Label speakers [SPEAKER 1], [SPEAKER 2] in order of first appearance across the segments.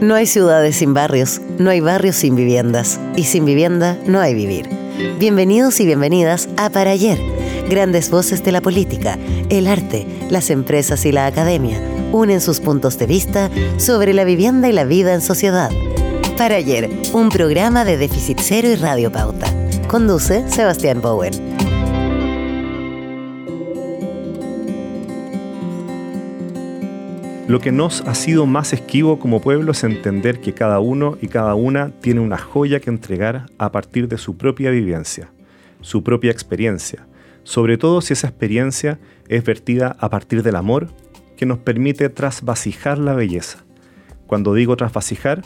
[SPEAKER 1] No hay ciudades sin barrios, no hay barrios sin viviendas, y sin vivienda no hay vivir. Bienvenidos y bienvenidas a Para Ayer, grandes voces de la política, el arte, las empresas y la academia unen sus puntos de vista sobre la vivienda y la vida en sociedad. Para Ayer, un programa de Déficit Cero y Radio Pauta. Conduce Sebastián Bowen.
[SPEAKER 2] Lo que nos ha sido más esquivo como pueblo es entender que cada uno y cada una tiene una joya que entregar a partir de su propia vivencia, su propia experiencia, sobre todo si esa experiencia es vertida a partir del amor que nos permite trasvasijar la belleza. Cuando digo trasvasijar,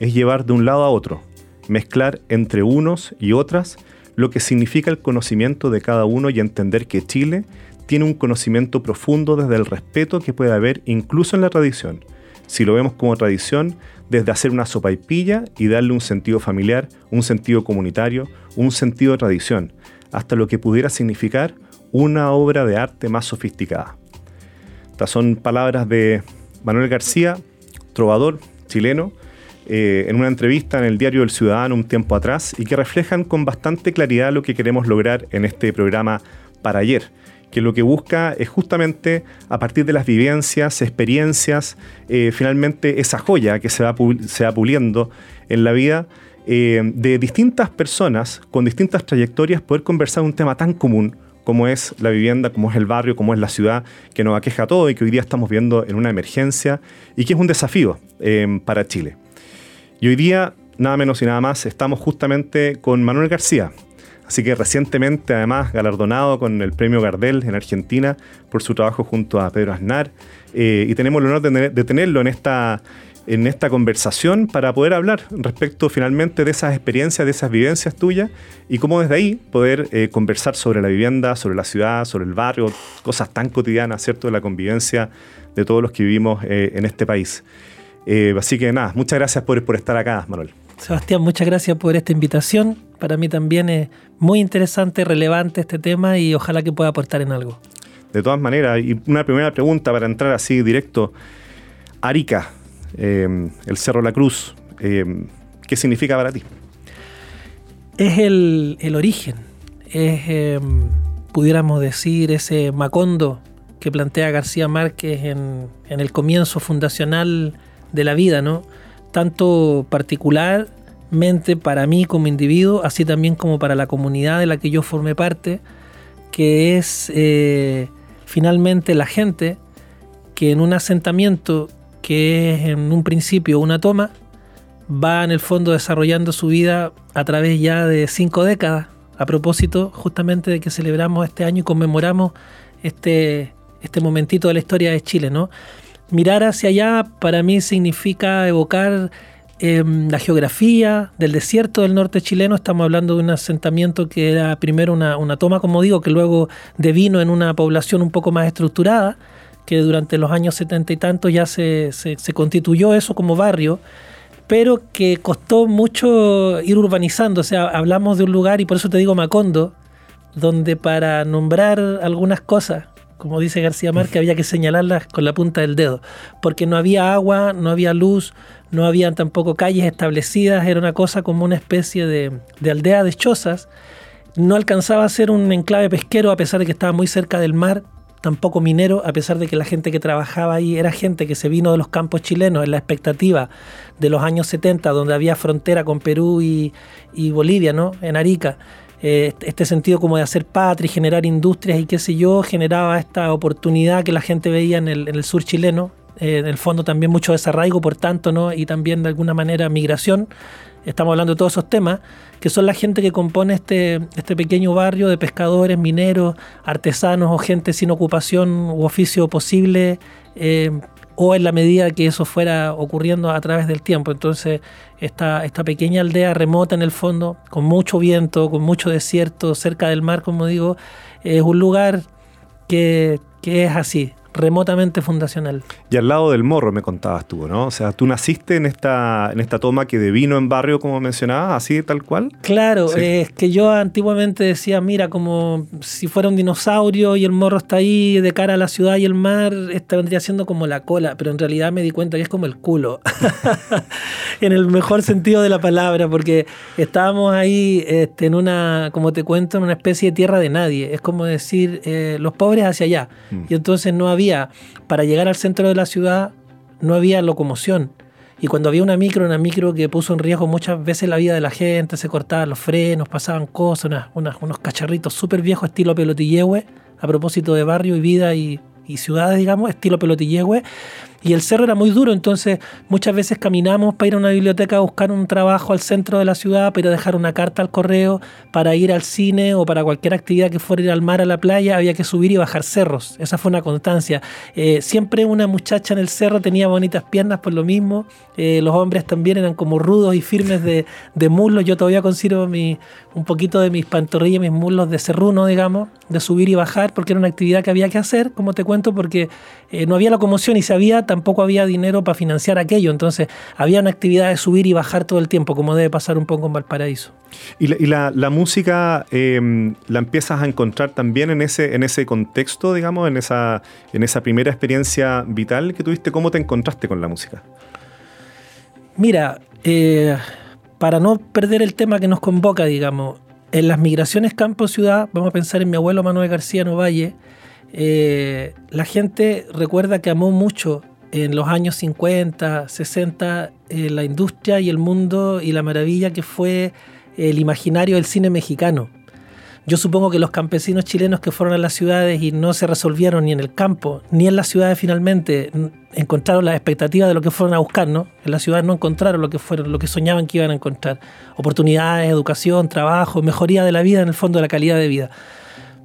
[SPEAKER 2] es llevar de un lado a otro, mezclar entre unos y otras lo que significa el conocimiento de cada uno y entender que Chile tiene un conocimiento profundo desde el respeto que puede haber incluso en la tradición. Si lo vemos como tradición, desde hacer una sopa y pilla y darle un sentido familiar, un sentido comunitario, un sentido de tradición, hasta lo que pudiera significar una obra de arte más sofisticada. Estas son palabras de Manuel García, trovador chileno, eh, en una entrevista en el diario El Ciudadano un tiempo atrás y que reflejan con bastante claridad lo que queremos lograr en este programa para ayer que lo que busca es justamente a partir de las vivencias, experiencias, eh, finalmente esa joya que se va, se va puliendo en la vida eh, de distintas personas con distintas trayectorias, poder conversar un tema tan común como es la vivienda, como es el barrio, como es la ciudad, que nos aqueja todo y que hoy día estamos viendo en una emergencia y que es un desafío eh, para Chile. Y hoy día, nada menos y nada más, estamos justamente con Manuel García, Así que recientemente, además, galardonado con el premio Gardel en Argentina por su trabajo junto a Pedro Aznar. Eh, y tenemos el honor de, tenerlo en esta, en esta conversación para poder hablar respecto finalmente de esas experiencias, de esas vivencias tuyas y cómo desde ahí poder eh, conversar sobre la vivienda, sobre la ciudad, sobre el barrio, cosas tan cotidianas, ¿cierto?, de la convivencia de todos los que vivimos eh, en este país. así que nada, muchas gracias por, por estar acá, Manuel.
[SPEAKER 3] Sebastián, muchas gracias por esta invitación. Para mí también es muy interesante, relevante este tema y ojalá que pueda aportar en algo.
[SPEAKER 2] De todas maneras, y una primera pregunta para entrar así directo. Arica, eh, el Cerro La Cruz, eh, ¿qué significa para ti?
[SPEAKER 3] Es el, origen, es, eh, pudiéramos decir, ese Macondo que plantea García Márquez en, en el comienzo fundacional de la vida, ¿no? Tanto particularmente para mí como individuo, así también como para la comunidad de la que yo formé parte, que es eh, finalmente la gente que en un asentamiento que es en un principio una toma, va en el fondo desarrollando su vida a través ya de cinco décadas, a propósito justamente de que celebramos este año y conmemoramos este, este momentito de la historia de Chile, ¿no? Mirar hacia allá para mí significa evocar em, la geografía del desierto del norte chileno. Estamos hablando de un asentamiento que era primero una, toma, como digo, que luego devino en una población un poco más estructurada, que durante los años setenta y tantos ya se, constituyó eso como barrio pero que costó mucho ir urbanizando. O sea, hablamos de un lugar, y por eso te digo Macondo, donde para nombrar algunas cosas como dice García Márquez, había que señalarlas con la punta del dedo, porque no había agua, no había luz, no habían tampoco calles establecidas, era una cosa como una especie de, aldea de chozas. No alcanzaba a ser un enclave pesquero a pesar de que estaba muy cerca del mar, tampoco minero, a pesar de que la gente que trabajaba ahí era gente que se vino de los campos chilenos en la expectativa de los años 70, donde había frontera con Perú y, y Bolivia, ¿no? En Arica. Eh, este sentido como de hacer patria y generar industrias y qué sé yo, generaba esta oportunidad que la gente veía en el, sur chileno, eh, en el fondo también mucho desarraigo, por tanto, ¿no? y también de alguna manera migración. Estamos hablando de todos esos temas, que son la gente que compone este, este pequeño barrio de pescadores, mineros, artesanos o gente sin ocupación u oficio posible, eh, o en la medida que eso fuera ocurriendo a través del tiempo. Entonces, esta, esta pequeña aldea remota en el fondo, con mucho viento, con mucho desierto, cerca del mar, como digo, es un lugar que, es así, remotamente fundacional.
[SPEAKER 2] Y al lado del morro me contabas tú, ¿no? O sea, tú naciste en esta, en esta toma que devino en barrio, como mencionabas, así tal cual.
[SPEAKER 3] Claro, es que yo antiguamente decía, mira, como si fuera un dinosaurio y el morro está ahí de cara a la ciudad y el mar, esta vendría siendo como la cola, pero en realidad me di cuenta que es como el culo, en el mejor sentido de la palabra, porque estábamos ahí este, en una, como te cuento, en una especie de tierra de nadie. Es como decir, eh, los pobres hacia allá. Mm. Y entonces no había, para llegar al centro de la ciudad, no había locomoción. Y cuando había una micro, una micro que puso en riesgo muchas veces la vida de la gente, se cortaban los frenos, pasaban cosas, unos cacharritos súper viejos estilo pelotillehue, a propósito de barrio y vida y, y ciudades, digamos, estilo pelotillehue y el cerro era muy duro, entonces muchas veces caminamos para ir a una biblioteca a buscar un trabajo al centro de la ciudad, para dejar una carta al correo, para ir al cine o para cualquier actividad que fuera ir al mar, a la playa, había que subir y bajar cerros. Esa fue una constancia. Eh, siempre una muchacha en el cerro tenía bonitas piernas por lo mismo. Eh, los hombres también eran como rudos y firmes de, muslos. Yo todavía considero mi, un poquito de mis pantorrillas, mis muslos de cerruno, digamos, de subir y bajar, porque era una actividad que había que hacer, como te cuento, porque eh, no había locomoción y se había tampoco había dinero para financiar aquello. Entonces, había una actividad de subir y bajar todo el tiempo, como debe pasar un poco en Valparaíso.
[SPEAKER 2] ¿Y la, música em, la empiezas a encontrar también en ese, en ese contexto, digamos, en esa, en esa primera experiencia vital que tuviste? ¿Cómo te encontraste con la música?
[SPEAKER 3] Mira, eh, para no perder el tema que nos convoca, digamos, en las migraciones campo-ciudad, vamos a pensar en mi abuelo Manuel García Novalle, eh, la gente recuerda que amó mucho en los años 50, 60, eh, la industria y el mundo y la maravilla que fue el imaginario del cine mexicano. Yo supongo que los campesinos chilenos que fueron a las ciudades y no se resolvieron ni en el campo, ni en las ciudades finalmente, encontraron las expectativas de lo que fueron a buscar, ¿no? En las ciudades no encontraron lo que fueron, lo que soñaban que iban a encontrar. Oportunidades, educación, trabajo, mejoría de la vida, en el fondo de la calidad de vida.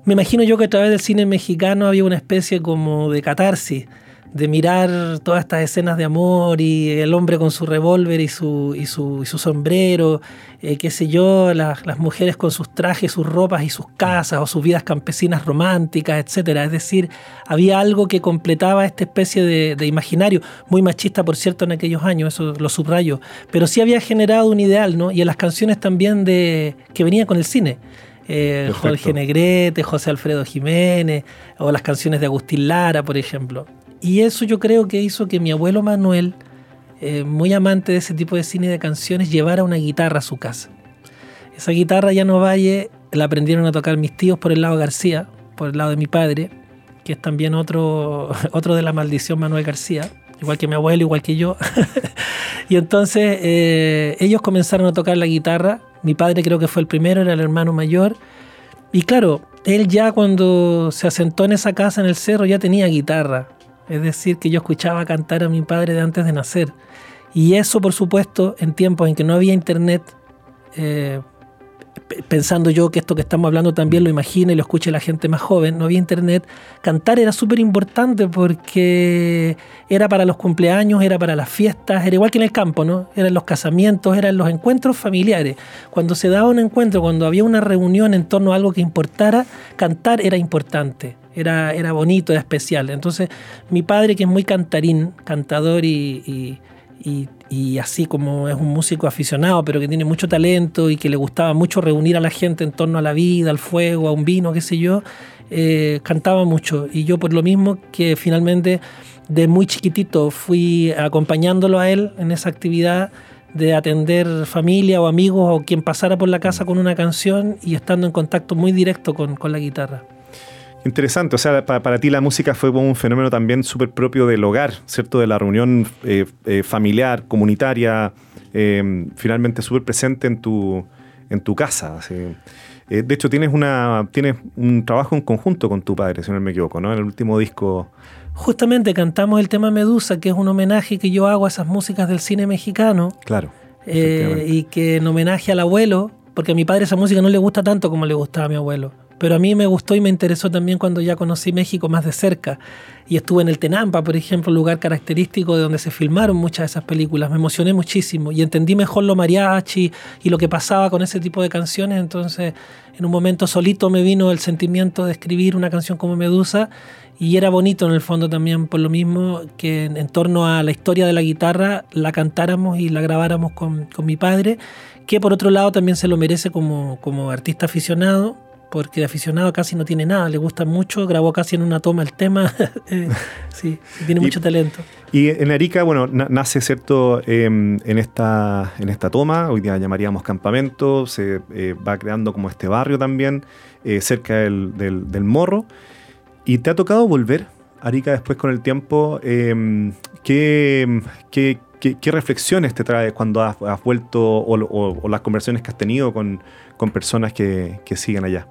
[SPEAKER 3] Me imagino yo que a través del cine mexicano había una especie como de catarsis de mirar todas estas escenas de amor y el hombre con su revólver y su, y su, sombrero, eh, qué sé yo, las, mujeres con sus trajes, sus ropas y sus casas o sus vidas campesinas románticas, etc. Es decir, había algo que completaba esta especie de, imaginario, muy machista por cierto en aquellos años, eso lo subrayo, pero sí había generado un ideal, ¿no? Y en las canciones también de que venía con el cine. Eh, Jorge Negrete, José Alfredo Jiménez, o las canciones de Agustín Lara, por ejemplo. Y eso yo creo que hizo que mi abuelo Manuel, eh, muy amante de ese tipo de cine y de canciones, llevara una guitarra a su casa. Esa guitarra ya no valle, la aprendieron a tocar mis tíos por el lado García, por el lado de mi padre, que es también otro, otro de la maldición Manuel García, igual que mi abuelo, igual que yo. y entonces eh, ellos comenzaron a tocar la guitarra. Mi padre creo que fue el primero, era el hermano mayor. Y claro, él ya cuando se asentó en esa casa en el cerro ya tenía guitarra. Es decir, que yo escuchaba cantar a mi padre de antes de nacer. Y eso, por supuesto, en tiempos en que no había internet, eh, pensando yo que esto que estamos hablando también lo imagina y lo escuche la gente más joven, no había internet, cantar era súper importante porque era para los cumpleaños, era para las fiestas, era igual que en el campo, ¿no? Eran los casamientos, eran los encuentros familiares. Cuando se daba un encuentro, cuando había una reunión en torno a algo que importara, cantar era importante era, era bonito, era especial. Entonces, mi padre, que es muy cantarín, cantador y, y, así como es un músico aficionado, pero que tiene mucho talento y que le gustaba mucho reunir a la gente en torno a la vida, al fuego, a un vino, qué sé yo, eh, cantaba mucho. Y yo por lo mismo que finalmente de muy chiquitito fui acompañándolo a él en esa actividad de atender familia o amigos o quien pasara por la casa con una canción y estando en contacto muy directo con, con la guitarra.
[SPEAKER 2] Interesante, o sea, para, ti la música fue un fenómeno también súper propio del hogar, ¿cierto? De la reunión eh, eh, familiar, comunitaria, eh, finalmente súper presente en tu, en tu casa. de hecho, tienes, una, tienes un trabajo en conjunto con tu padre, si no me equivoco, ¿no? En el último disco.
[SPEAKER 3] Justamente cantamos el tema Medusa, que es un homenaje que yo hago a esas músicas del cine mexicano.
[SPEAKER 2] Claro.
[SPEAKER 3] y que en homenaje al abuelo, porque a mi padre esa música no le gusta tanto como le gustaba a mi abuelo pero a mí me gustó y me interesó también cuando ya conocí México más de cerca y estuve en el Tenampa, por ejemplo, lugar característico de donde se filmaron muchas de esas películas. Me emocioné muchísimo y entendí mejor lo mariachi y lo que pasaba con ese tipo de canciones. Entonces, en un momento solito me vino el sentimiento de escribir una canción como Medusa y era bonito en el fondo también por lo mismo que en, torno a la historia de la guitarra la cantáramos y la grabáramos con, con mi padre, que por otro lado también se lo merece como, como artista aficionado porque de aficionado casi no tiene nada, le gusta mucho, grabó casi en una toma el tema, eh, sí, tiene mucho talento.
[SPEAKER 2] Y en Arica, bueno, nace, ¿cierto?, em, en, esta, en esta toma, hoy día llamaríamos campamento, se eh, va creando como este barrio también, eh, cerca del, del, Morro, y te ha tocado volver, Arica, después con el tiempo, em, ¿qué, qué, qué, reflexiones te trae cuando has, vuelto o, las conversaciones que has tenido con, con personas que, que siguen allá?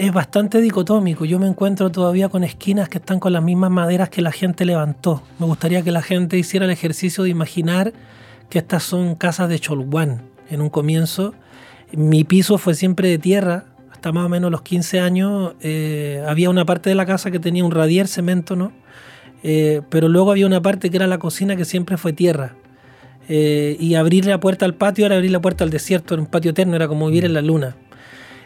[SPEAKER 3] Es bastante dicotómico. Yo me encuentro todavía con esquinas que están con las mismas maderas que la gente levantó. Me gustaría que la gente hiciera el ejercicio de imaginar que estas son casas de Cholguán. En un comienzo, mi piso fue siempre de tierra. Hasta más o menos los 15 años eh, había una parte de la casa que tenía un radier cemento, ¿no? Eh, pero luego había una parte que era la cocina que siempre fue tierra. Eh, y abrir la puerta al patio era abrir la puerta al desierto, era un patio eterno, era como vivir en la luna.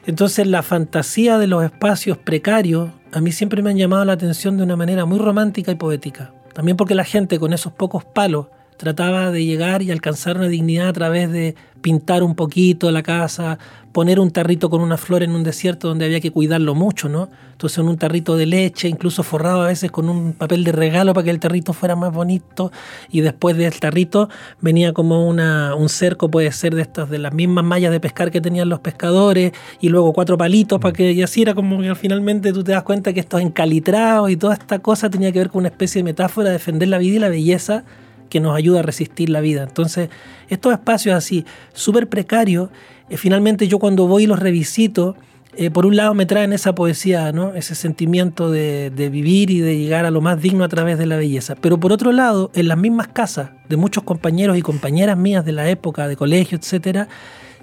[SPEAKER 3] Entonces la fantasía de los espacios precarios a mí siempre me han llamado la atención de una manera muy romántica y poética. También porque la gente con esos pocos palos trataba de llegar y alcanzar una dignidad a través de pintar un poquito la casa, poner un tarrito con una flor en un desierto donde había que cuidarlo mucho, ¿no? Entonces en un tarrito de leche, incluso forrado a veces con un papel de regalo para que el tarrito fuera más bonito y después del tarrito venía como una, un cerco, puede ser de estas, de las mismas mallas de pescar que tenían los pescadores y luego cuatro palitos para que y así era como que finalmente tú te das cuenta que estos encalitrados y toda esta cosa tenía que ver con una especie de metáfora de defender la vida y la belleza que nos ayuda a resistir la vida. Entonces, estos espacios así, súper precarios, eh, finalmente yo cuando voy y los revisito, eh, por un lado me traen esa poesía, ¿no? ese sentimiento de, vivir y de llegar a lo más digno a través de la belleza. Pero por otro lado, en las mismas casas de muchos compañeros y compañeras mías de la época, de colegio, etcétera,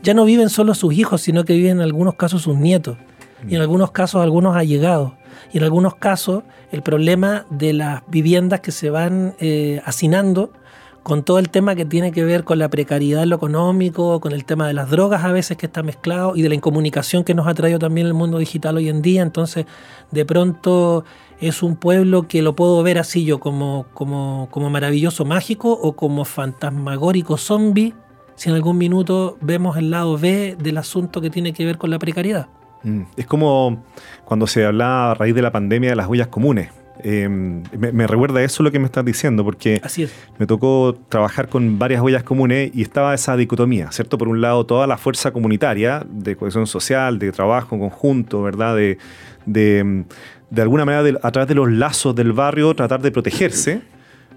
[SPEAKER 3] ya no viven solo sus hijos, sino que viven en algunos casos sus nietos, y en algunos casos algunos allegados, y en algunos casos el problema de las viviendas que se van eh, hacinando con todo el tema que tiene que ver con la precariedad en lo económico, con el tema de las drogas a veces que está mezclado y de la incomunicación que nos ha traído también el mundo digital hoy en día. Entonces, de pronto es un pueblo que lo puedo ver así yo como, como, como maravilloso mágico o como fantasmagórico zombie, si en algún minuto vemos el lado B del asunto que tiene que ver con la precariedad.
[SPEAKER 2] Mm, es como cuando se hablaba a raíz de la pandemia de las huellas comunes Em, me, recuerda eso lo que me estás diciendo, porque me tocó trabajar con varias huellas comunes y estaba esa dicotomía, ¿cierto? Por un lado, toda la fuerza comunitaria de cohesión social, de trabajo en conjunto, ¿verdad? De, de, alguna manera, a través de los lazos del barrio, tratar de protegerse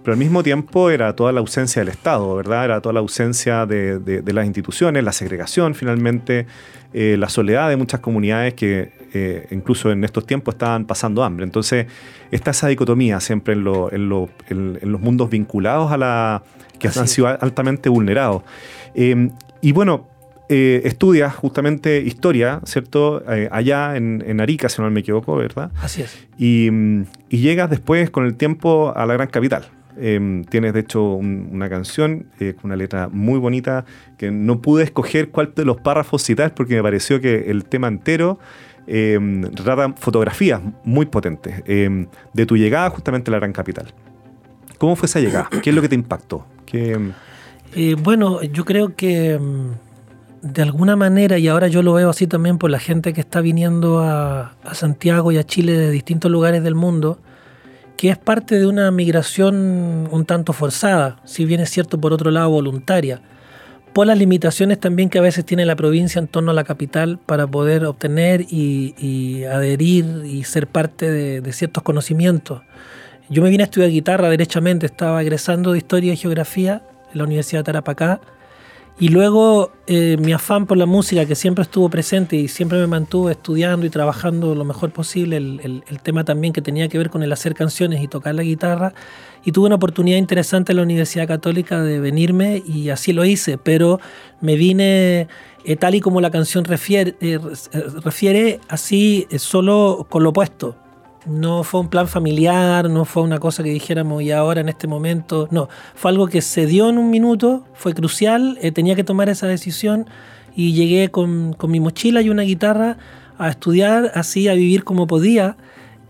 [SPEAKER 2] pero al mismo tiempo era toda la ausencia del Estado, ¿verdad? Era toda la ausencia de, las instituciones, la segregación finalmente, eh, la soledad de muchas comunidades que eh, incluso en estos tiempos estaban pasando hambre. Entonces está esa dicotomía siempre en, los mundos vinculados a la... que han sido altamente vulnerados. Em, y bueno, eh, estudias justamente historia, ¿cierto? allá en, Arica, si no me equivoco, ¿verdad?
[SPEAKER 3] Así es.
[SPEAKER 2] y, llegas después con el tiempo a la gran capital. Em, tienes de hecho una canción eh, con una letra muy bonita que no pude escoger cuál de los párrafos citar porque me pareció que el tema entero eh, fotografías muy potentes em, de tu llegada justamente a la gran capital. ¿Cómo fue esa llegada? ¿Qué es lo que te impactó?
[SPEAKER 3] Eh, bueno, yo creo que de alguna manera, y ahora yo lo veo así también por la gente que está viniendo a Santiago y a Chile de distintos lugares del mundo, que es parte de una migración un tanto forzada, si bien es cierto por otro lado voluntaria, por las limitaciones también que a veces tiene la provincia en torno a la capital para poder obtener y, adherir y ser parte de, ciertos conocimientos. Yo me vine a estudiar guitarra derechamente, estaba egresando de Historia y Geografía en la Universidad de Tarapacá Y luego eh, mi afán por la música, que siempre estuvo presente y siempre me mantuvo estudiando y trabajando lo mejor posible, el, tema también que tenía que ver con el hacer canciones y tocar la guitarra. Y tuve una oportunidad interesante en la Universidad Católica de venirme y así lo hice, pero me vine eh, tal y como la canción refiere, eh, refiere así solo con lo opuesto no fue un plan familiar, no fue una cosa que dijéramos y ahora en este momento, no, fue algo que se dio en un minuto, fue crucial, eh, tenía que tomar esa decisión y llegué con, mi mochila y una guitarra a estudiar, así, a vivir como podía.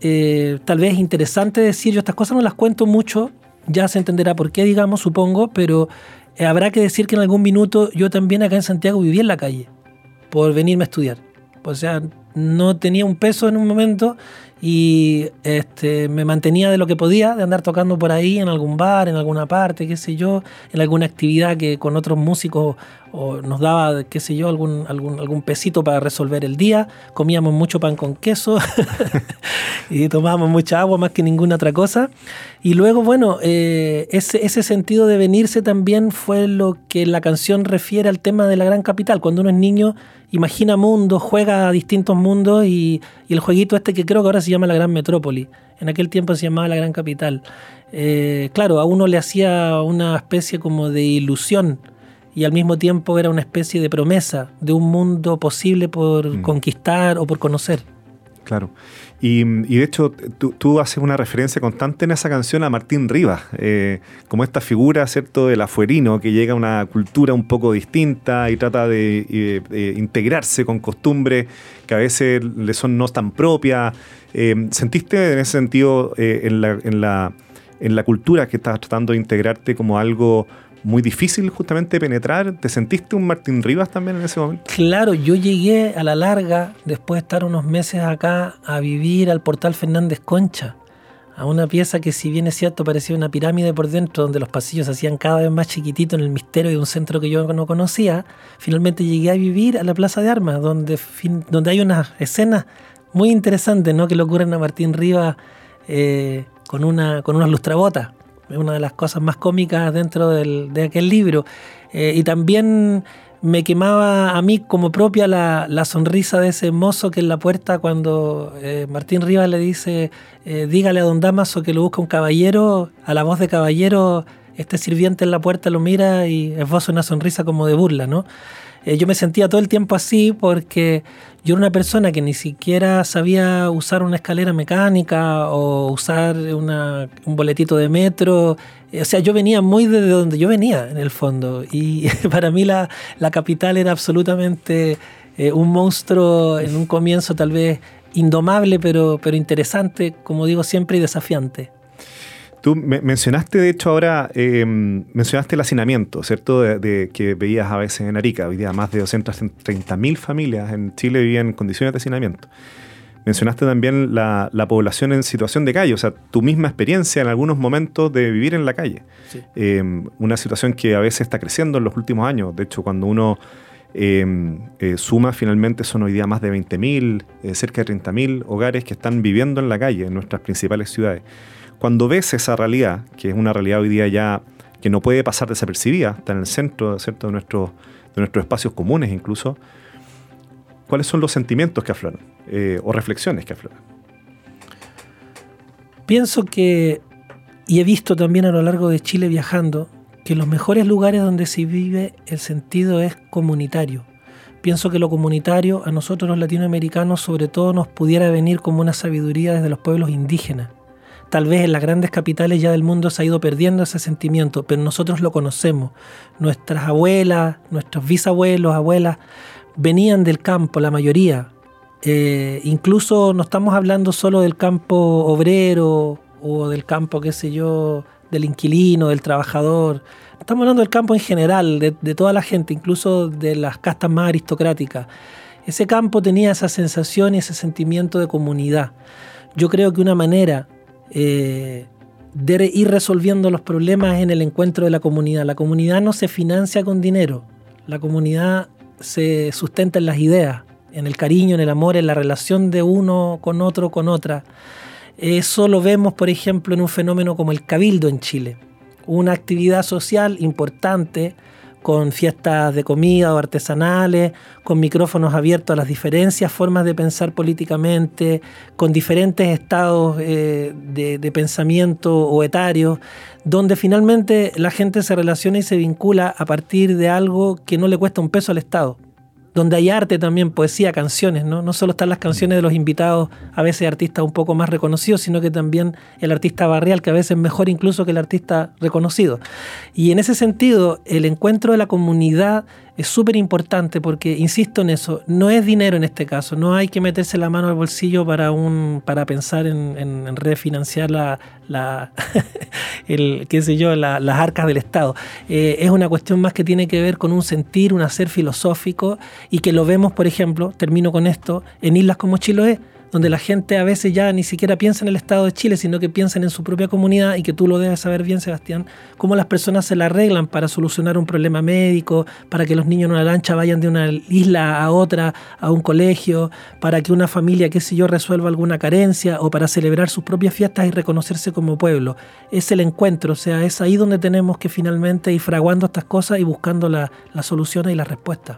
[SPEAKER 3] Eh, tal vez es interesante decir, yo estas cosas no las cuento mucho, ya se entenderá por qué, digamos, supongo, pero eh, habrá que decir que en algún minuto yo también acá en Santiago viví en la calle por venirme a estudiar. O sea, no tenía un peso en un momento y este, me mantenía de lo que podía, de andar tocando por ahí en algún bar, en alguna parte, qué sé yo, en alguna actividad que con otros músicos o nos daba, qué sé yo, algún, algún, algún pesito para resolver el día. Comíamos mucho pan con queso y tomábamos mucha agua más que ninguna otra cosa. Y luego, bueno, eh, ese, ese sentido de venirse también fue lo que la canción refiere al tema de la gran capital. Cuando uno es niño imagina mundos, juega a distintos mundos y, el jueguito este que creo que ahora se llama la Gran Metrópoli, en aquel tiempo se llamaba la Gran Capital. Eh, claro, a uno le hacía una especie como de ilusión y al mismo tiempo era una especie de promesa de un mundo posible por mm. conquistar o por conocer.
[SPEAKER 2] Claro. Y, de hecho, tú, haces una referencia constante en esa canción a Martín Rivas, eh, como esta figura, ¿cierto?, del afuerino que llega a una cultura un poco distinta y trata de, integrarse con costumbres que a veces le son no tan propias. Eh, ¿Sentiste en ese sentido eh, en, la, en, la, en la cultura que estás tratando de integrarte como algo muy difícil justamente penetrar. ¿Te sentiste un Martín Rivas también en ese momento?
[SPEAKER 3] Claro, yo llegué a la larga, después de estar unos meses acá, a vivir al portal Fernández Concha, a una pieza que si bien es cierto parecía una pirámide por dentro, donde los pasillos se hacían cada vez más chiquititos en el misterio de un centro que yo no conocía, finalmente llegué a vivir a la Plaza de Armas, donde, donde hay unas escenas muy interesantes ¿no? que le ocurren a Martín Rivas eh, con, una, con unas lustrabotas es una de las cosas más cómicas dentro de aquel libro. Eh, y también me quemaba a mí como propia la, sonrisa de ese mozo que en la puerta cuando eh, Martín Rivas le dice, eh, dígale a don Damaso que lo busca un caballero, a la voz de caballero, este sirviente en la puerta lo mira y esboza una sonrisa como de burla, ¿no? Eh, yo me sentía todo el tiempo así porque yo era una persona que ni siquiera sabía usar una escalera mecánica o usar un boletito de metro. Eh, o sea, yo venía muy de donde yo venía, en el fondo. Y para mí la, capital era absolutamente eh, un monstruo en un comienzo tal vez indomable, pero, pero interesante, como digo siempre, y desafiante.
[SPEAKER 2] Tú mencionaste, de hecho, ahora, em, mencionaste el hacinamiento, ¿cierto? De, que veías a veces en Arica. Hoy día más de 230.000 familias en Chile vivían en condiciones de hacinamiento. Mencionaste también la, población en situación de calle, o sea, tu misma experiencia en algunos momentos de vivir en la calle. Em, una situación que a veces está creciendo en los últimos años. De hecho, cuando uno em, eh, suma, finalmente son hoy día más de 20.000, eh, cerca de 30.000 hogares que están viviendo en la calle en nuestras principales ciudades. Cuando ves esa realidad, que es una realidad hoy día ya que no puede pasar desapercibida, está en el centro ¿cierto? De, nuestros, de nuestros espacios comunes incluso, ¿cuáles son los sentimientos que afloran eh, o reflexiones que afloran?
[SPEAKER 3] Pienso que, y he visto también a lo largo de Chile viajando, que los mejores lugares donde se vive el sentido es comunitario. Pienso que lo comunitario a nosotros los latinoamericanos sobre todo nos pudiera venir como una sabiduría desde los pueblos indígenas Tal vez en las grandes capitales ya del mundo se ha ido perdiendo ese sentimiento, pero nosotros lo conocemos. Nuestras abuelas, nuestros bisabuelos, abuelas, venían del campo, la mayoría. Eh, incluso no estamos hablando solo del campo obrero o del campo, qué sé yo, del inquilino, del trabajador. Estamos hablando del campo en general, de, de toda la gente, incluso de las castas más aristocráticas. Ese campo tenía esa sensación y ese sentimiento de comunidad. Yo creo que una manera eh, de ir resolviendo los problemas en el encuentro de la comunidad. La comunidad no se financia con dinero, la comunidad se sustenta en las ideas, en el cariño, en el amor, en la relación de uno con otro, con otra. Eso lo vemos, por ejemplo, en un fenómeno como el cabildo en Chile, una actividad social importante con fiestas de comida o artesanales, con micrófonos abiertos a las diferencias, formas de pensar políticamente, con diferentes estados eh, de, de, pensamiento o etarios, donde finalmente la gente se relaciona y se vincula a partir de algo que no le cuesta un peso al Estado donde hay arte también, poesía, canciones, ¿no? No solo están las canciones de los invitados, a veces artistas un poco más reconocidos, sino que también el artista barrial, que a veces es mejor incluso que el artista reconocido. Y en ese sentido, el encuentro de la comunidad es súper importante porque, insisto en eso, no es dinero en este caso, no hay que meterse la mano al bolsillo para, un, para pensar en, refinanciar la, la el, qué sé yo, las arcas del Estado. Eh, es una cuestión más que tiene que ver con un sentir, un hacer filosófico y que lo vemos, por ejemplo, termino con esto, en islas como Chiloé, donde la gente a veces ya ni siquiera piensa en el Estado de Chile, sino que piensa en su propia comunidad y que tú lo debes saber bien, Sebastián, cómo las personas se la arreglan para solucionar un problema médico, para que los niños en una lancha vayan de una isla a otra, a un colegio, para que una familia, qué sé yo, resuelva alguna carencia o para celebrar sus propias fiestas y reconocerse como pueblo. Es el encuentro, o sea, es ahí donde tenemos que finalmente ir fraguando estas cosas y buscando las la soluciones y las respuestas.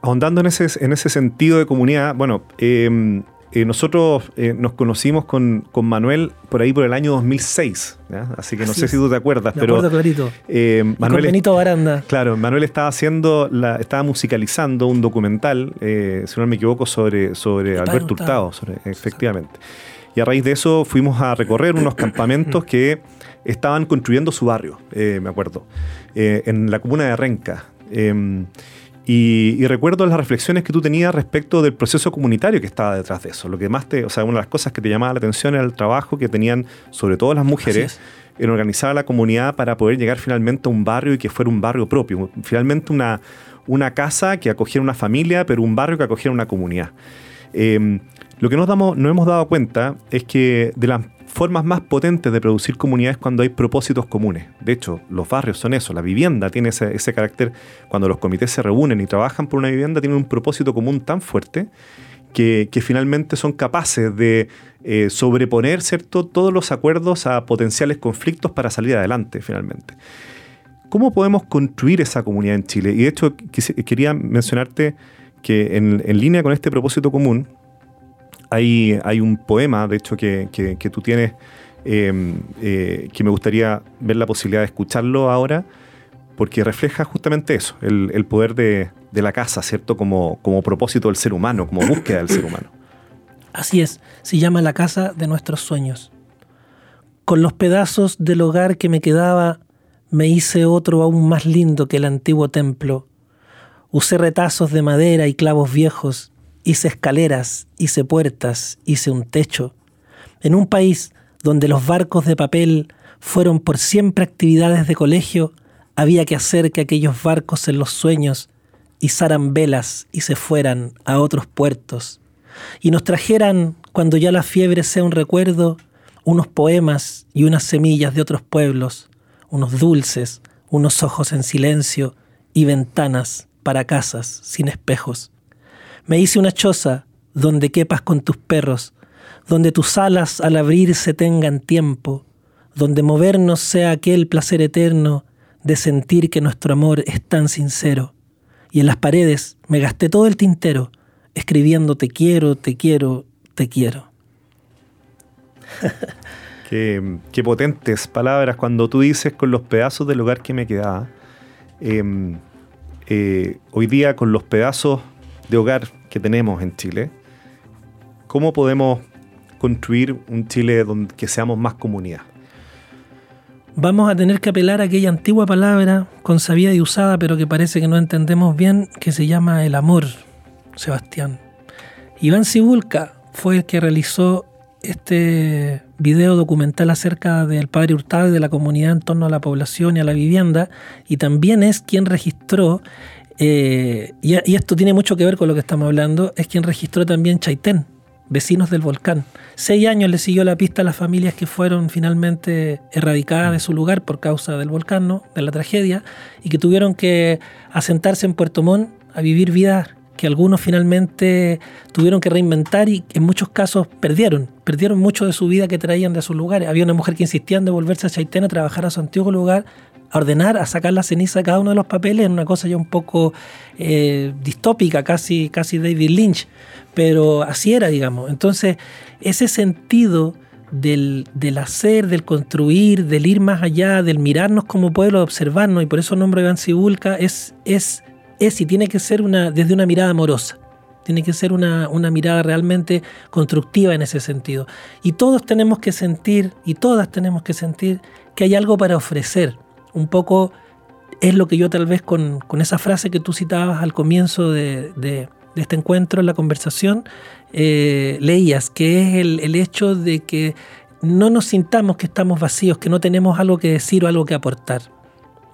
[SPEAKER 2] Ahondando en ese, en ese sentido de comunidad, bueno, eh, eh, nosotros eh, nos conocimos con, Manuel por ahí por el año 2006, así que no sé si tú te acuerdas, pero
[SPEAKER 3] clarito.
[SPEAKER 2] Eh,
[SPEAKER 3] Manuel con Benito Baranda.
[SPEAKER 2] Claro, Manuel estaba haciendo, la, estaba musicalizando un documental, si no me equivoco, sobre, sobre Alberto Hurtado, efectivamente. Y a raíz de eso fuimos a recorrer unos campamentos que estaban construyendo su barrio, me acuerdo, en la comuna de Renca. Y, recuerdo las reflexiones que tú tenías respecto del proceso comunitario que estaba detrás de eso. Lo que más te, o sea, una de las cosas que te llamaba la atención era el trabajo que tenían, sobre todo las mujeres, en organizar a la comunidad para poder llegar finalmente a un barrio y que fuera un barrio propio. Finalmente una, una casa que acogiera una familia, pero un barrio que acogiera una comunidad. Em, lo que nos, damos, nos hemos dado cuenta es que de las formas más potentes de producir comunidades cuando hay propósitos comunes. De hecho, los barrios son eso, la vivienda tiene ese, carácter, cuando los comités se reúnen y trabajan por una vivienda, tienen un propósito común tan fuerte que, finalmente son capaces de eh, sobreponer ¿cierto? todos los acuerdos a potenciales conflictos para salir adelante finalmente. ¿Cómo podemos construir esa comunidad en Chile? Y de hecho quería mencionarte que en línea con este propósito común, hay, un poema, de hecho, que, tú tienes, em, eh, que me gustaría ver la posibilidad de escucharlo ahora, porque refleja justamente eso, el, poder de, la casa, ¿cierto? Como, como propósito del ser humano, como búsqueda del ser humano.
[SPEAKER 3] Así es, se llama la casa de nuestros sueños. Con los pedazos del hogar que me quedaba, me hice otro aún más lindo que el antiguo templo. Usé retazos de madera y clavos viejos hice escaleras, hice puertas, hice un techo. En un país donde los barcos de papel fueron por siempre actividades de colegio, había que hacer que aquellos barcos en los sueños izaran velas y se fueran a otros puertos, y nos trajeran, cuando ya la fiebre sea un recuerdo, unos poemas y unas semillas de otros pueblos, unos dulces, unos ojos en silencio y ventanas para casas sin espejos. Me hice una choza donde quepas con tus perros, donde tus alas al abrirse tengan tiempo, donde movernos sea aquel placer eterno de sentir que nuestro amor es tan sincero. Y en las paredes me gasté todo el tintero escribiendo te quiero, te quiero, te quiero.
[SPEAKER 2] qué, potentes palabras cuando tú dices con los pedazos del hogar que me quedaba. Em, eh, hoy día con los pedazos de hogar que tenemos en Chile, ¿cómo podemos construir un Chile donde que seamos más comunidad?
[SPEAKER 3] Vamos a tener que apelar a aquella antigua palabra consabida y usada, pero que parece que no entendemos bien, que se llama el amor, Sebastián. Iván Sibulka fue el que realizó este video documental acerca del padre Hurtado y de la comunidad en torno a la población y a la vivienda, y también es quien registró eh, y, esto tiene mucho que ver con lo que estamos hablando, es quien registró también Chaitén, vecinos del volcán. Seis años le siguió la pista a las familias que fueron finalmente erradicadas de su lugar por causa del volcán, de la tragedia, y que tuvieron que asentarse en Puerto Montt a vivir vidas que algunos finalmente tuvieron que reinventar y en muchos casos perdieron, perdieron mucho de su vida que traían de sus lugares. Había una mujer que insistía en devolverse a Chaitén a trabajar a su antiguo lugar, a ordenar, a sacar la ceniza de cada uno de los papeles en una cosa ya un poco eh, distópica, casi, casi David Lynch, pero así era, digamos. Entonces, ese sentido del, hacer, del construir, del ir más allá, del mirarnos como pueblo, de observarnos, y por eso el nombre de Iván es, es, es y tiene que ser una, desde una mirada amorosa. Tiene que ser una, una, mirada realmente constructiva en ese sentido. Y todos tenemos que sentir, y todas tenemos que sentir, que hay algo para ofrecer. Un poco es lo que yo tal vez con, esa frase que tú citabas al comienzo de, este encuentro, en la conversación, eh, leías, que es el, el hecho de que no nos sintamos que estamos vacíos, que no tenemos algo que decir o algo que aportar.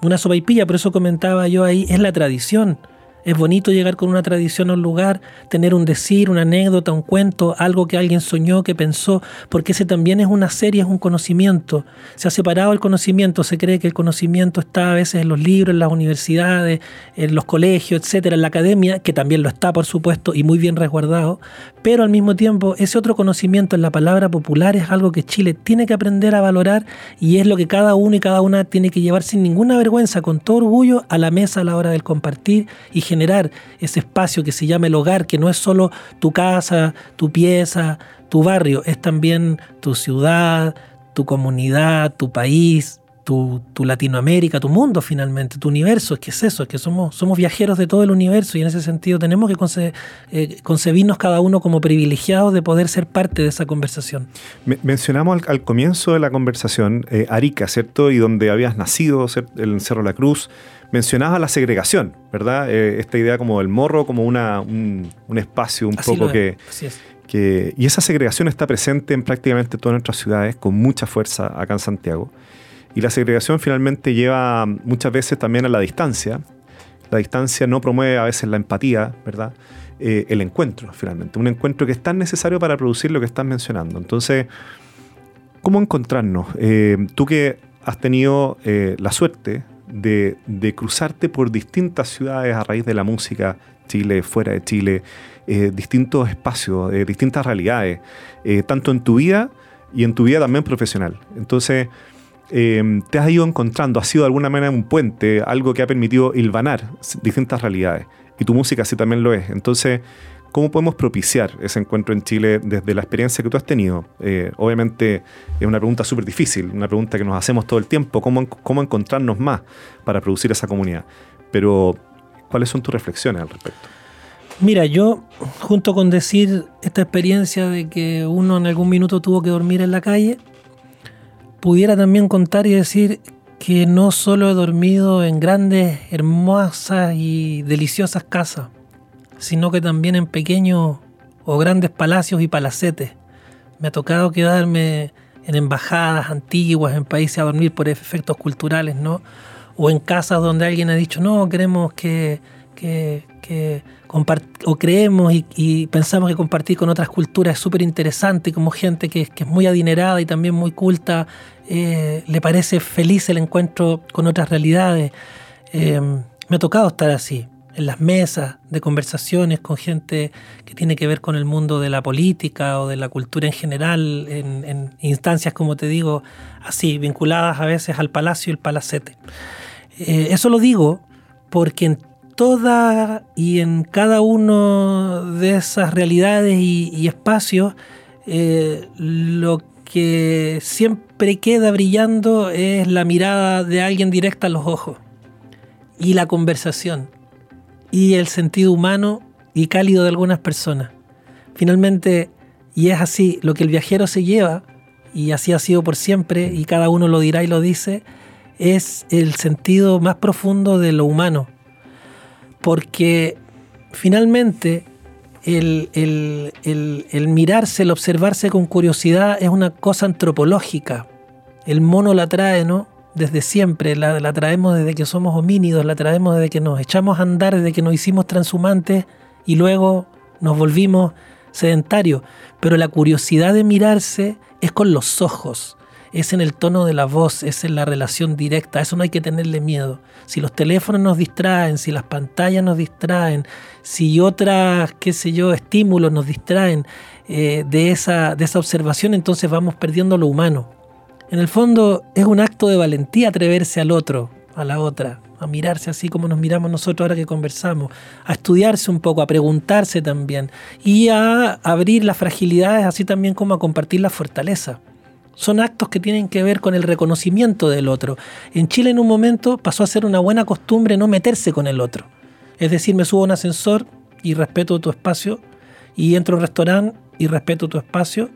[SPEAKER 3] Una sopaipilla, por eso comentaba yo ahí, es la tradición. Es bonito llegar con una tradición a un lugar, tener un decir, una anécdota, un cuento, algo que alguien soñó, que pensó, porque ese también es una serie, es un conocimiento. Se ha separado el conocimiento, se cree que el conocimiento está a veces en los libros, en las universidades, en los colegios, etcétera, en la academia, que también lo está, por supuesto, y muy bien resguardado, pero al mismo tiempo ese otro conocimiento en la palabra popular es algo que Chile tiene que aprender a valorar y es lo que cada uno y cada una tiene que llevar sin ninguna vergüenza, con todo orgullo, a la mesa a la hora del compartir y generar ese espacio que se llama el hogar, que no es solo tu casa, tu pieza, tu barrio, es también tu ciudad, tu comunidad, tu país, tu, Latinoamérica, tu mundo finalmente, tu universo. Es que es eso, es que somos, somos viajeros de todo el universo y en ese sentido tenemos que eh, concebirnos cada uno como privilegiados de poder ser parte de esa conversación.
[SPEAKER 2] mencionamos al, comienzo de la conversación eh, Arica, ¿cierto? Y donde habías nacido, el Cerro La Cruz mencionaba la segregación, ¿verdad? Eh, esta idea como del morro, como una, un, espacio un poco que, que, Y esa segregación está presente en prácticamente todas nuestras ciudades con mucha fuerza acá en Santiago. Y la segregación finalmente lleva muchas veces también a la distancia. La distancia no promueve a veces la empatía, ¿verdad? Eh, el encuentro, finalmente. Un encuentro que es tan necesario para producir lo que estás mencionando. Entonces, ¿cómo encontrarnos? Eh, tú que has tenido la suerte de, cruzarte por distintas ciudades a raíz de la música, Chile, fuera de Chile, eh, distintos espacios, eh, distintas realidades, eh, tanto en tu vida y en tu vida también profesional. Entonces, te has ido encontrando, ha sido de alguna manera un puente, algo que ha permitido hilvanar distintas realidades. Y tu música sí también lo es. Entonces, ¿Cómo podemos propiciar ese encuentro en Chile desde la experiencia que tú has tenido? Eh, obviamente es una pregunta súper difícil, una pregunta que nos hacemos todo el tiempo, ¿cómo, ¿cómo encontrarnos más para producir esa comunidad? Pero, ¿cuáles son tus reflexiones al respecto?
[SPEAKER 3] Mira, yo, junto con decir esta experiencia de que uno en algún minuto tuvo que dormir en la calle, pudiera también contar y decir que no solo he dormido en grandes, hermosas y deliciosas casas, sino que también en pequeños o grandes palacios y palacetes. Me ha tocado quedarme en embajadas antiguas, en países a dormir por efectos culturales, ¿no? O en casas donde alguien ha dicho, no, queremos que, que, o creemos y, pensamos que compartir con otras culturas es súper interesante, como gente que, es muy adinerada y también muy culta, eh, le parece feliz el encuentro con otras realidades. Eh, me ha tocado estar así en las mesas de conversaciones con gente que tiene que ver con el mundo de la política o de la cultura en general, en, instancias, como te digo, así, vinculadas a veces al palacio y el palacete. Eh, eso lo digo porque en toda y en cada uno de esas realidades y, espacios, eh, lo que siempre queda brillando es la mirada de alguien directa a los ojos y la conversación y el sentido humano y cálido de algunas personas. Finalmente, y es así, lo que el viajero se lleva, y así ha sido por siempre, y cada uno lo dirá y lo dice, es el sentido más profundo de lo humano. Porque finalmente el, el, mirarse, el observarse con curiosidad es una cosa antropológica. El mono la trae, ¿no? desde siempre, la, traemos desde que somos homínidos, la traemos desde que nos echamos a andar, desde que nos hicimos transhumantes y luego nos volvimos sedentarios. Pero la curiosidad de mirarse es con los ojos, es en el tono de la voz, es en la relación directa, eso no hay que tenerle miedo. Si los teléfonos nos distraen, si las pantallas nos distraen, si otras, qué sé yo, estímulos nos distraen eh, de, esa, de esa observación, entonces vamos perdiendo lo humano. En el fondo es un acto de valentía atreverse al otro, a la otra, a mirarse así como nos miramos nosotros ahora que conversamos, a estudiarse un poco, a preguntarse también y a abrir las fragilidades así también como a compartir la fortaleza. Son actos que tienen que ver con el reconocimiento del otro. En Chile en un momento pasó a ser una buena costumbre no meterse con el otro. Es decir, me subo a un ascensor y respeto tu espacio y entro a un restaurante y respeto tu espacio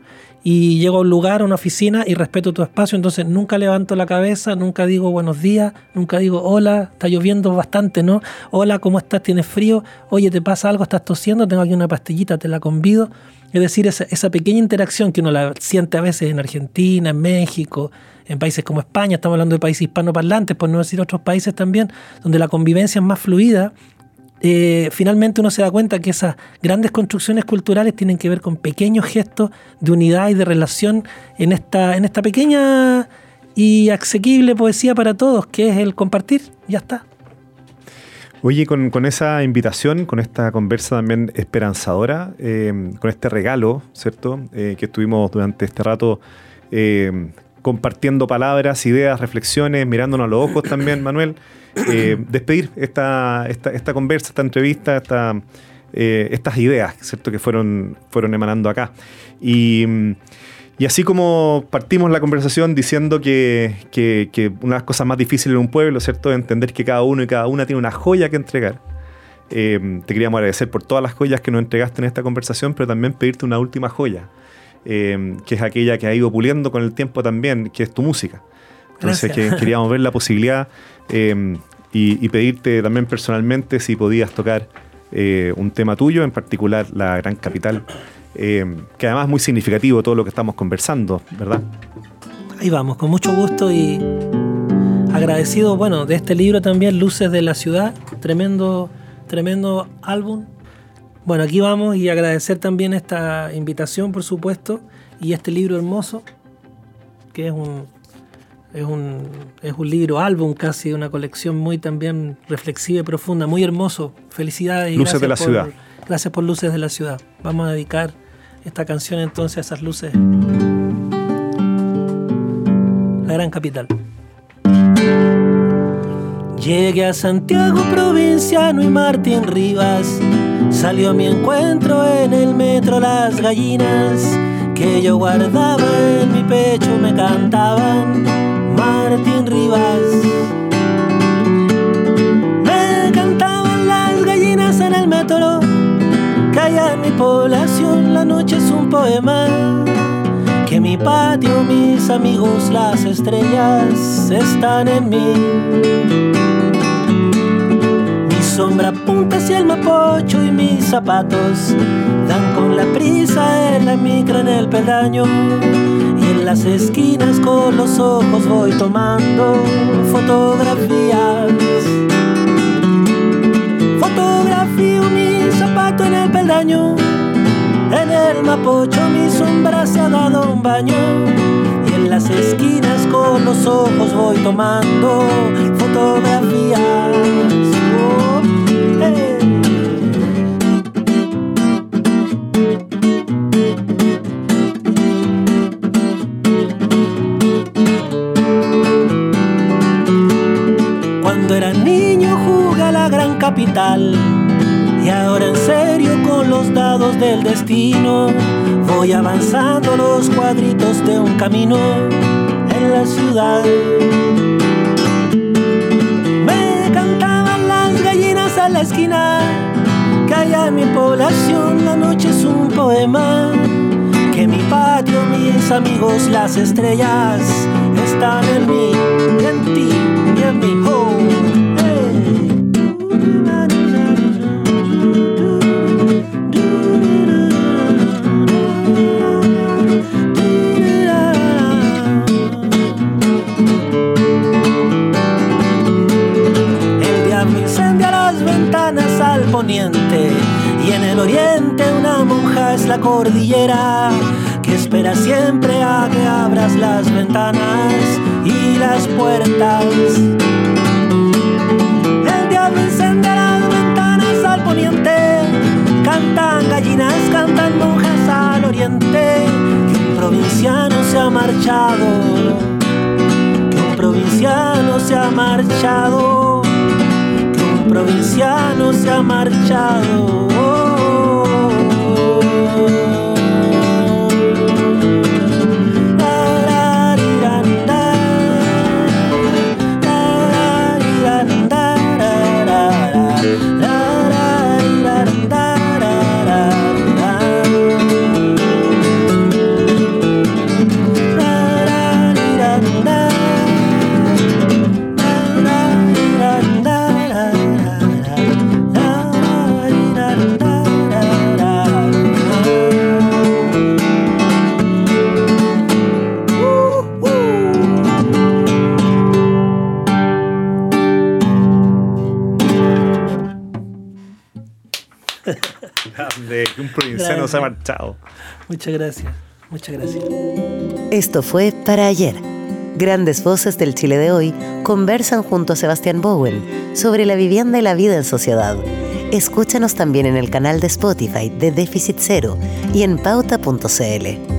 [SPEAKER 3] y llego a un lugar, a una oficina y respeto tu espacio, entonces nunca levanto la cabeza, nunca digo buenos días, nunca digo hola, está lloviendo bastante, ¿no? Hola, ¿cómo estás? ¿Tienes frío? Oye, ¿te pasa algo? ¿Estás tosiendo? Tengo aquí una pastillita, te la convido. Es decir, esa, pequeña interacción que uno la siente a veces en Argentina, en México, en países como España, estamos hablando de países hispanoparlantes, por no decir otros países también, donde la convivencia es más fluida eh, finalmente uno se da cuenta que esas grandes construcciones culturales tienen que ver con pequeños gestos de unidad y de relación en esta, en esta pequeña y asequible poesía para todos, que es el compartir. Ya está.
[SPEAKER 2] Oye, con, esa invitación, con esta conversa también esperanzadora, eh, con este regalo, ¿cierto? Eh, que estuvimos durante este rato compartiendo palabras, ideas, reflexiones, mirándonos a los ojos también, Manuel. Eh, despedir esta, esta, conversa, esta entrevista, esta, eh, estas ideas ¿cierto? que fueron, fueron emanando acá. Y, así como partimos la conversación diciendo que, una de las cosas más difíciles en un pueblo ¿cierto? entender que cada uno y cada una tiene una joya que entregar. Eh, te queríamos agradecer por todas las joyas que nos entregaste en esta conversación, pero también pedirte una última joya, que es aquella que ha ido puliendo con el tiempo también, que es tu música. Entonces que queríamos ver la posibilidad Em, y, pedirte también personalmente si podías tocar eh, un tema tuyo, en particular la Gran Capital, em, que además es muy significativo todo lo que estamos conversando, ¿verdad?
[SPEAKER 3] Ahí vamos, con mucho gusto y agradecido, bueno, de este libro también, Luces de la Ciudad, tremendo, tremendo álbum. Bueno, aquí vamos y agradecer también esta invitación, por supuesto, y este libro hermoso, que es un, es un, es un libro, álbum casi, una colección muy también reflexiva y profunda, muy hermoso. Felicidades y
[SPEAKER 2] Luces de la ciudad.
[SPEAKER 3] Gracias por Luces de la ciudad. Vamos a dedicar esta canción entonces a esas luces. La gran capital. Llegué a Santiago provinciano y Martín Rivas salió a mi encuentro en el metro Las Gallinas que yo guardaba en mi pecho me cantaban Martín Rivas. Me cantaban las gallinas en el metro, que allá en mi población la noche es un poema. Que mi patio, mis amigos, las estrellas están en mí. Mi sombra apunta hacia el mapocho y mis zapatos dan con la prisa en la micro en el peldaño las esquinas con los ojos voy tomando fotografías. Fotografío mi zapato en el peldaño, en el mapocho mi sombra se ha dado un baño. Y en las esquinas con los ojos voy tomando fotografías. Oh, Y ahora en serio con los dados del destino voy avanzando los cuadritos de un camino en la ciudad. Me cantaban las gallinas a la esquina, que allá en mi población la noche es un poema. Que mi patio, mis amigos, las estrellas están en mí, en ti y en mi home. Oriente una monja es la cordillera que espera siempre a que abras las ventanas y las puertas. El diablo enciende las ventanas al poniente, cantan gallinas, cantan monjas al oriente, que un provinciano se ha marchado, que un provinciano se ha marchado
[SPEAKER 4] provinciano se ha marchado.
[SPEAKER 3] un
[SPEAKER 4] Muchas gracias, muchas gracias.
[SPEAKER 1] Esto fue para ayer. Grandes voces del Chile de hoy conversan junto a Sebastián Bowen sobre la vivienda y la vida en sociedad. Escúchanos también en el canal de Spotify de Déficit Cero y en pauta.cl.